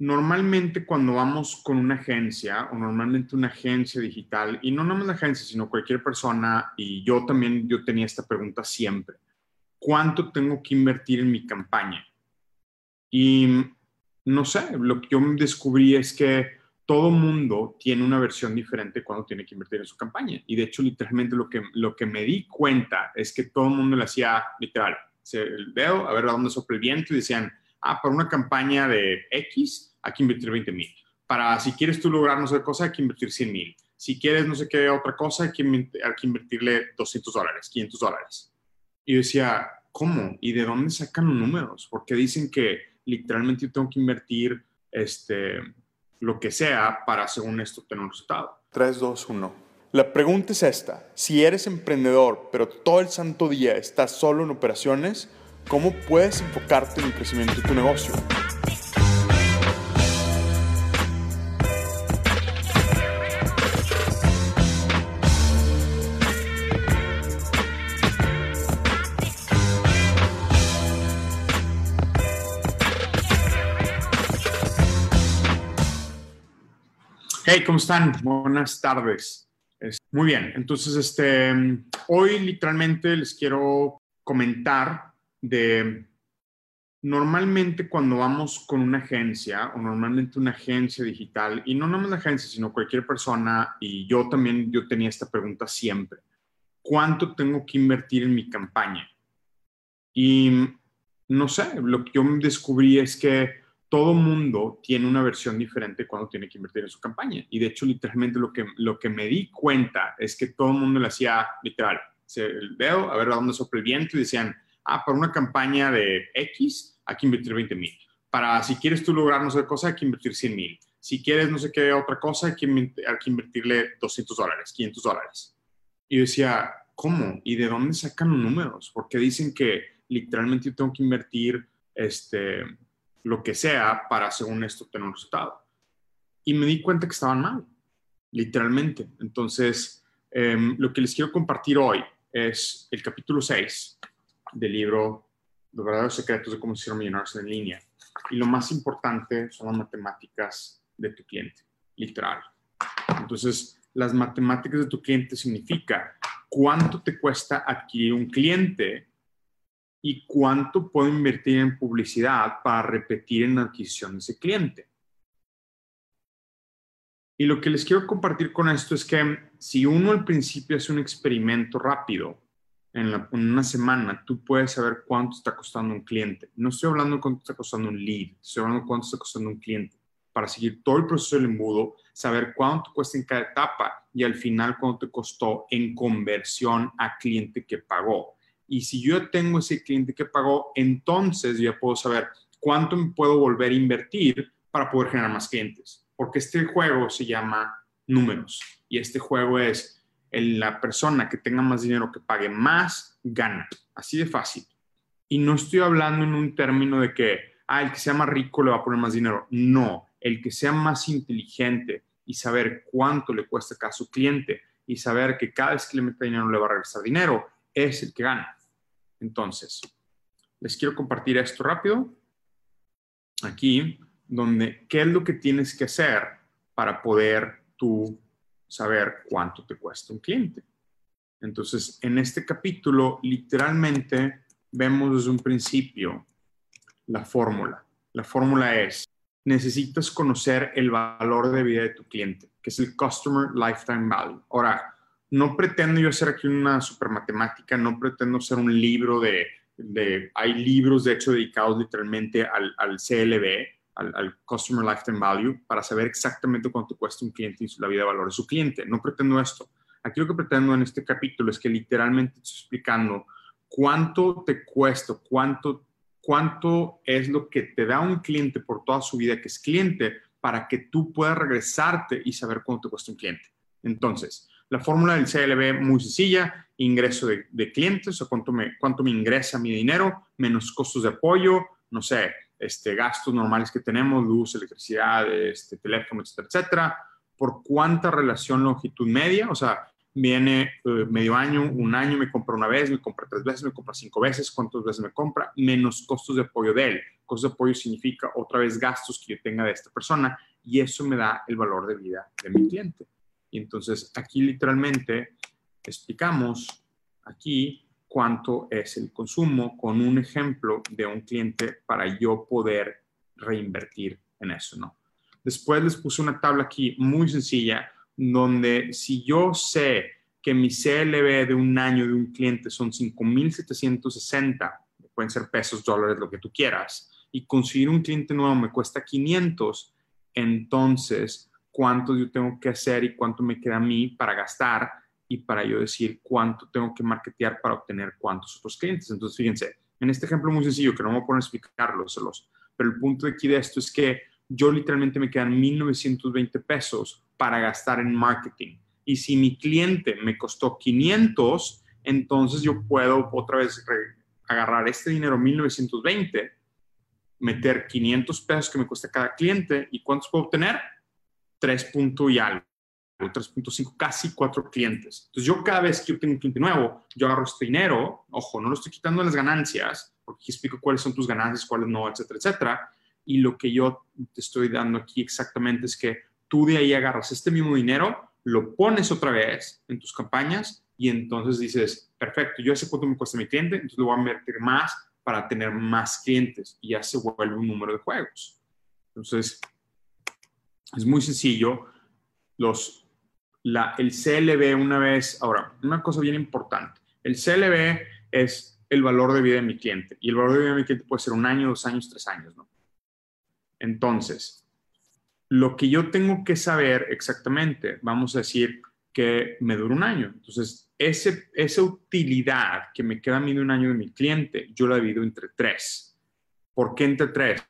Normalmente cuando vamos con una agencia o normalmente una agencia digital, y no nomás la agencia, sino cualquier persona, y yo también, yo tenía esta pregunta siempre, ¿cuánto tengo que invertir en mi campaña? Y no sé, lo que yo descubrí es que todo mundo tiene una versión diferente cuando tiene que invertir en su campaña. Y de hecho, literalmente lo que, lo que me di cuenta es que todo mundo le hacía literal, el dedo, a ver a dónde sopla el viento y decían, ah, para una campaña de X, hay que invertir 20 mil. Para si quieres tú lograr no sé qué cosa, hay que invertir 100 mil. Si quieres no sé qué otra cosa, hay que, invertirle 200 dólares, 500 dólares. Y yo decía, ¿cómo? ¿Y de dónde sacan los números? Porque dicen que literalmente yo tengo que invertir este, lo que sea para, según esto, tener un resultado. 3, 2, 1. La pregunta es esta. Si eres emprendedor, pero todo el santo día estás solo en operaciones, ¿cómo puedes enfocarte en el crecimiento de tu negocio? Hey, ¿cómo están? Buenas tardes. Muy bien, entonces este, hoy literalmente les quiero comentar de normalmente cuando vamos con una agencia o normalmente una agencia digital, y no nomás la agencia, sino cualquier persona, y yo también, yo tenía esta pregunta siempre, ¿cuánto tengo que invertir en mi campaña? Y no sé, lo que yo descubrí es que todo mundo tiene una versión diferente cuando tiene que invertir en su campaña. Y de hecho, literalmente lo que, lo que me di cuenta es que todo el mundo le hacía literal, el dedo, a ver a dónde sopla el viento y decían, ah, para una campaña de X hay que invertir 20 mil. Para si quieres tú lograr no sé qué cosa, hay que invertir 100 mil. Si quieres no sé qué otra cosa, hay que, hay que invertirle 200 dólares, 500 dólares. Y yo decía, ¿cómo? ¿Y de dónde sacan los números? Porque dicen que literalmente yo tengo que invertir este, lo que sea para, según esto, tener un resultado. Y me di cuenta que estaban mal, literalmente. Entonces, em, lo que les quiero compartir hoy es el capítulo 6 del libro Los verdaderos secretos de cómo se millonarios en línea. Y lo más importante son las matemáticas de tu cliente, literal. Entonces, las matemáticas de tu cliente significa cuánto te cuesta adquirir un cliente y cuánto puedo invertir en publicidad para repetir en adquisición ese cliente. Y lo que les quiero compartir con esto es que si uno al principio hace un experimento rápido, en, una semana, tú puedes saber cuánto está costando un cliente. No estoy hablando de cuánto está costando un lead, estoy hablando de cuánto está costando un cliente. Para seguir todo el proceso del embudo, saber cuánto cuesta en cada etapa y al final cuánto te costó en conversión a cliente que pagó. Y si yo tengo ese cliente que pagó, entonces yo puedo saber cuánto me puedo volver a invertir para poder generar más clientes. Porque este juego se llama números. Y este juego es la persona que tenga más dinero, que pague más, gana. Así de fácil. Y no estoy hablando en un término de que, ah, el que sea más rico le va a poner más dinero. No, el que sea más inteligente y saber cuánto le cuesta a cada su cliente y saber que cada vez que le mete dinero le va a regresar dinero, es el que gana. Entonces, les quiero compartir esto rápido. Aquí, donde, ¿qué es lo que tienes que hacer para poder tú saber cuánto te cuesta un cliente? Entonces, en este capítulo, literalmente, vemos desde un principio la fórmula. La fórmula es necesitas conocer el valor de vida de tu cliente, que es el Customer Lifetime Value. Ahora, no pretendo yo hacer aquí una super matemática, no pretendo ser un libro de, hay libros de hecho dedicados literalmente al, al CLV, al, Customer Lifetime Value, para saber exactamente cuánto cuesta un cliente y la vida de valor de su cliente. No pretendo esto. Aquí lo que pretendo en este capítulo es que literalmente estoy explicando cuánto te cuesta, cuánto, cuánto es lo que te da un cliente por toda su vida que es cliente para que tú puedas regresarte y saber cuánto te cuesta un cliente. Entonces, la fórmula del CLV muy sencilla, ingreso de, clientes, o cuánto me, cuánto me ingresa mi dinero, menos costos de apoyo, no sé, este, gastos normales que tenemos, luz, electricidad, este, teléfono, etcétera, etcétera, por cuánta relación longitud media, o sea, viene eh, medio año, un año, me compra una vez, me compra tres veces, me compra cinco veces, cuántas veces me compra, menos costos de apoyo de él. Costos de apoyo significa otra vez gastos que yo tenga de esta persona y eso me da el valor de vida de mi cliente. Y entonces aquí literalmente explicamos aquí cuánto es el consumo con un ejemplo de un cliente para yo poder reinvertir en eso, ¿no? Después les puse una tabla aquí muy sencilla donde si yo sé que mi CLV de un año de un cliente son 5.760, pueden ser pesos, dólares, lo que tú quieras, y conseguir un cliente nuevo me cuesta 500, entonces, ¿cuánto yo tengo que hacer y cuánto me queda a mí para gastar y para yo decir cuánto tengo que marketear para obtener cuántos otros clientes? Entonces, fíjense, en este ejemplo muy sencillo, que no me voy a poner a explicarlo, pero el punto de aquí de esto es que yo literalmente me quedan 1.920 pesos para gastar en marketing. Y si mi cliente me costó 500, entonces yo puedo otra vez agarrar este dinero 1920, meter 500 pesos que me cuesta cada cliente y ¿cuántos puedo obtener? 3 puntos y algo. 3.5, casi 4 clientes. Entonces yo cada vez que yo tengo un cliente nuevo, yo agarro este dinero, ojo, no lo estoy quitando las ganancias, porque aquí explico cuáles son tus ganancias, cuáles no, etcétera, etcétera. Y lo que yo te estoy dando aquí exactamente es que tú de ahí agarras este mismo dinero, lo pones otra vez en tus campañas y entonces dices, perfecto, yo sé cuánto me cuesta mi cliente, entonces lo voy a invertir más para tener más clientes y ya se vuelve un número de juegos. Entonces, es muy sencillo. Los, la, el CLV una vez, ahora, una cosa bien importante, el CLV es el valor de vida de mi cliente y el valor de vida de mi cliente puede ser un año, dos años, tres años, ¿no? Entonces, lo que yo tengo que saber exactamente, vamos a decir que me dura un año. Entonces, ese, esa utilidad que me queda a mí de un año de mi cliente, yo la divido entre tres. ¿Por qué entre tres?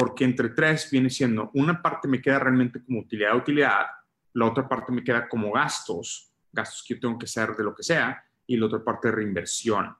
Porque entre tres viene siendo, una parte me queda realmente como utilidad, utilidad, la otra parte me queda como gastos, gastos que yo tengo que hacer de lo que sea, y la otra parte reinversión.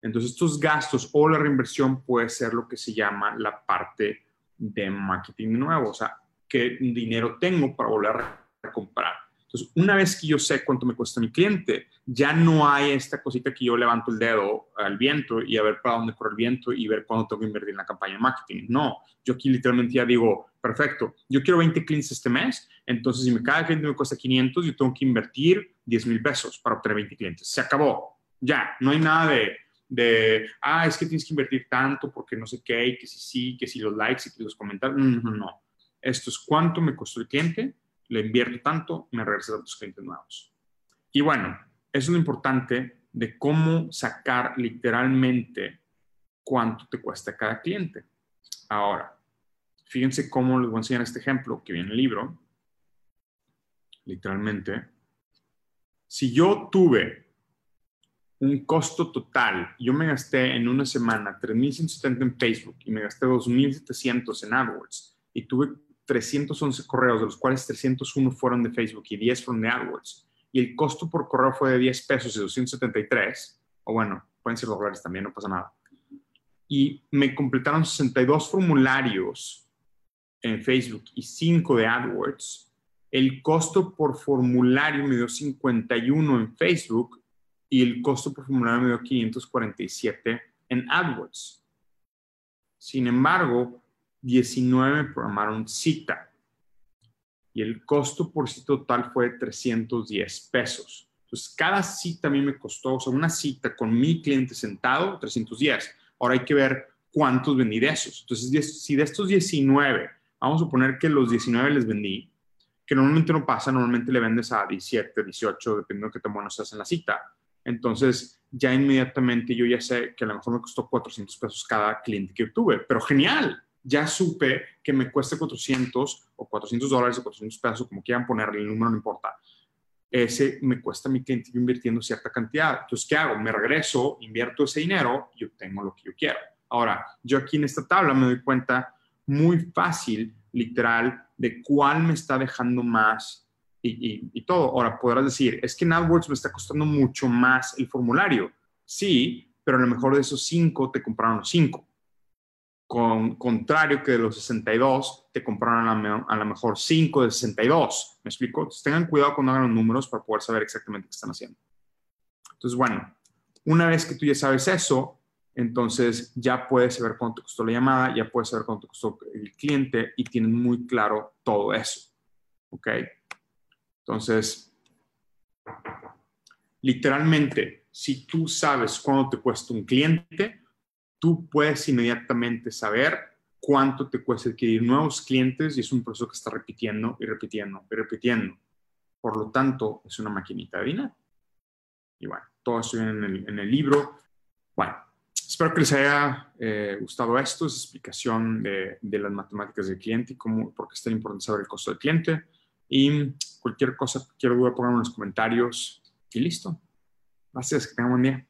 Entonces, estos gastos o la reinversión puede ser lo que se llama la parte de marketing nuevo, o sea, qué dinero tengo para volver a comprar. Entonces, una vez que yo sé cuánto me cuesta mi cliente, ya no hay esta cosita que yo levanto el dedo al viento y a ver para dónde corre el viento y ver cuándo tengo que invertir en la campaña de marketing. No, yo aquí literalmente ya digo, perfecto, yo quiero 20 clientes este mes, entonces si cada cliente me cuesta 500, yo tengo que invertir 10 mil pesos para obtener 20 clientes. Se acabó. Ya, no hay nada de, de, ah, es que tienes que invertir tanto porque no sé qué, y que si sí, que si los likes y que los comentarios. No, no. Esto es cuánto me costó el cliente, le invierto tanto, me regresa tantos clientes nuevos. Y bueno, eso es lo importante de cómo sacar literalmente cuánto te cuesta cada cliente. Ahora, fíjense cómo les voy a enseñar este ejemplo que viene en el libro. Literalmente, si yo tuve un costo total, yo me gasté en una semana 3.170 en Facebook y me gasté 2.700 en AdWords y tuve 311 correos, de los cuales 301 fueron de Facebook y 10 fueron de AdWords. Y el costo por correo fue de 10 pesos y 273, o bueno, pueden ser dólares también, no pasa nada. Y me completaron 62 formularios en Facebook y 5 de AdWords. El costo por formulario me dio 51 en Facebook y el costo por formulario me dio 547 en AdWords. Sin embargo, 19 programaron cita y el costo por cita total fue de 310 pesos. Entonces, cada cita a mí me costó, o sea, una cita con mi cliente sentado, 310. Ahora hay que ver cuántos vendí de esos. Entonces, si de estos 19 vamos a suponer que los 19 les vendí, que normalmente no pasa, normalmente le vendes a 17, 18, dependiendo de qué tan bueno seas en la cita. Entonces, ya inmediatamente yo ya sé que a lo mejor me costó 400 pesos cada cliente que tuve, pero genial, ya supe que me cuesta 400 o 400 dólares o 400 pesos, como quieran ponerle, el número no importa. Ese me cuesta a mi cliente invirtiendo cierta cantidad. Entonces, ¿qué hago? Me regreso, invierto ese dinero y obtengo lo que yo quiero. Ahora, yo aquí en esta tabla me doy cuenta muy fácil, literal, de cuál me está dejando más y, todo. Ahora, podrás decir, es que en AdWords me está costando mucho más el formulario. Sí, pero a lo mejor de esos cinco te compraron los cinco. Con contrario que de los 62, te compraron a, lo mejor 5 de 62. ¿Me explico? Entonces, tengan cuidado cuando hagan los números para poder saber exactamente qué están haciendo. Entonces, bueno, una vez que tú ya sabes eso, entonces ya puedes saber cuánto costó la llamada, ya puedes saber cuánto costó el cliente y tienes muy claro todo eso. ¿Ok? Entonces, literalmente, si tú sabes cuánto te cuesta un cliente, tú puedes inmediatamente saber cuánto te cuesta adquirir nuevos clientes y es un proceso que está repitiendo y repitiendo y repitiendo. Por lo tanto, es una maquinita de dinero. Y bueno, todo esto en el, en el libro. Bueno, espero que les haya eh, gustado esto, esa explicación de, de, las matemáticas del cliente y cómo, por qué es tan importante saber el costo del cliente. Y cualquier cosa, quiero duda, pongan en los comentarios y listo. Gracias, que tengan buen día.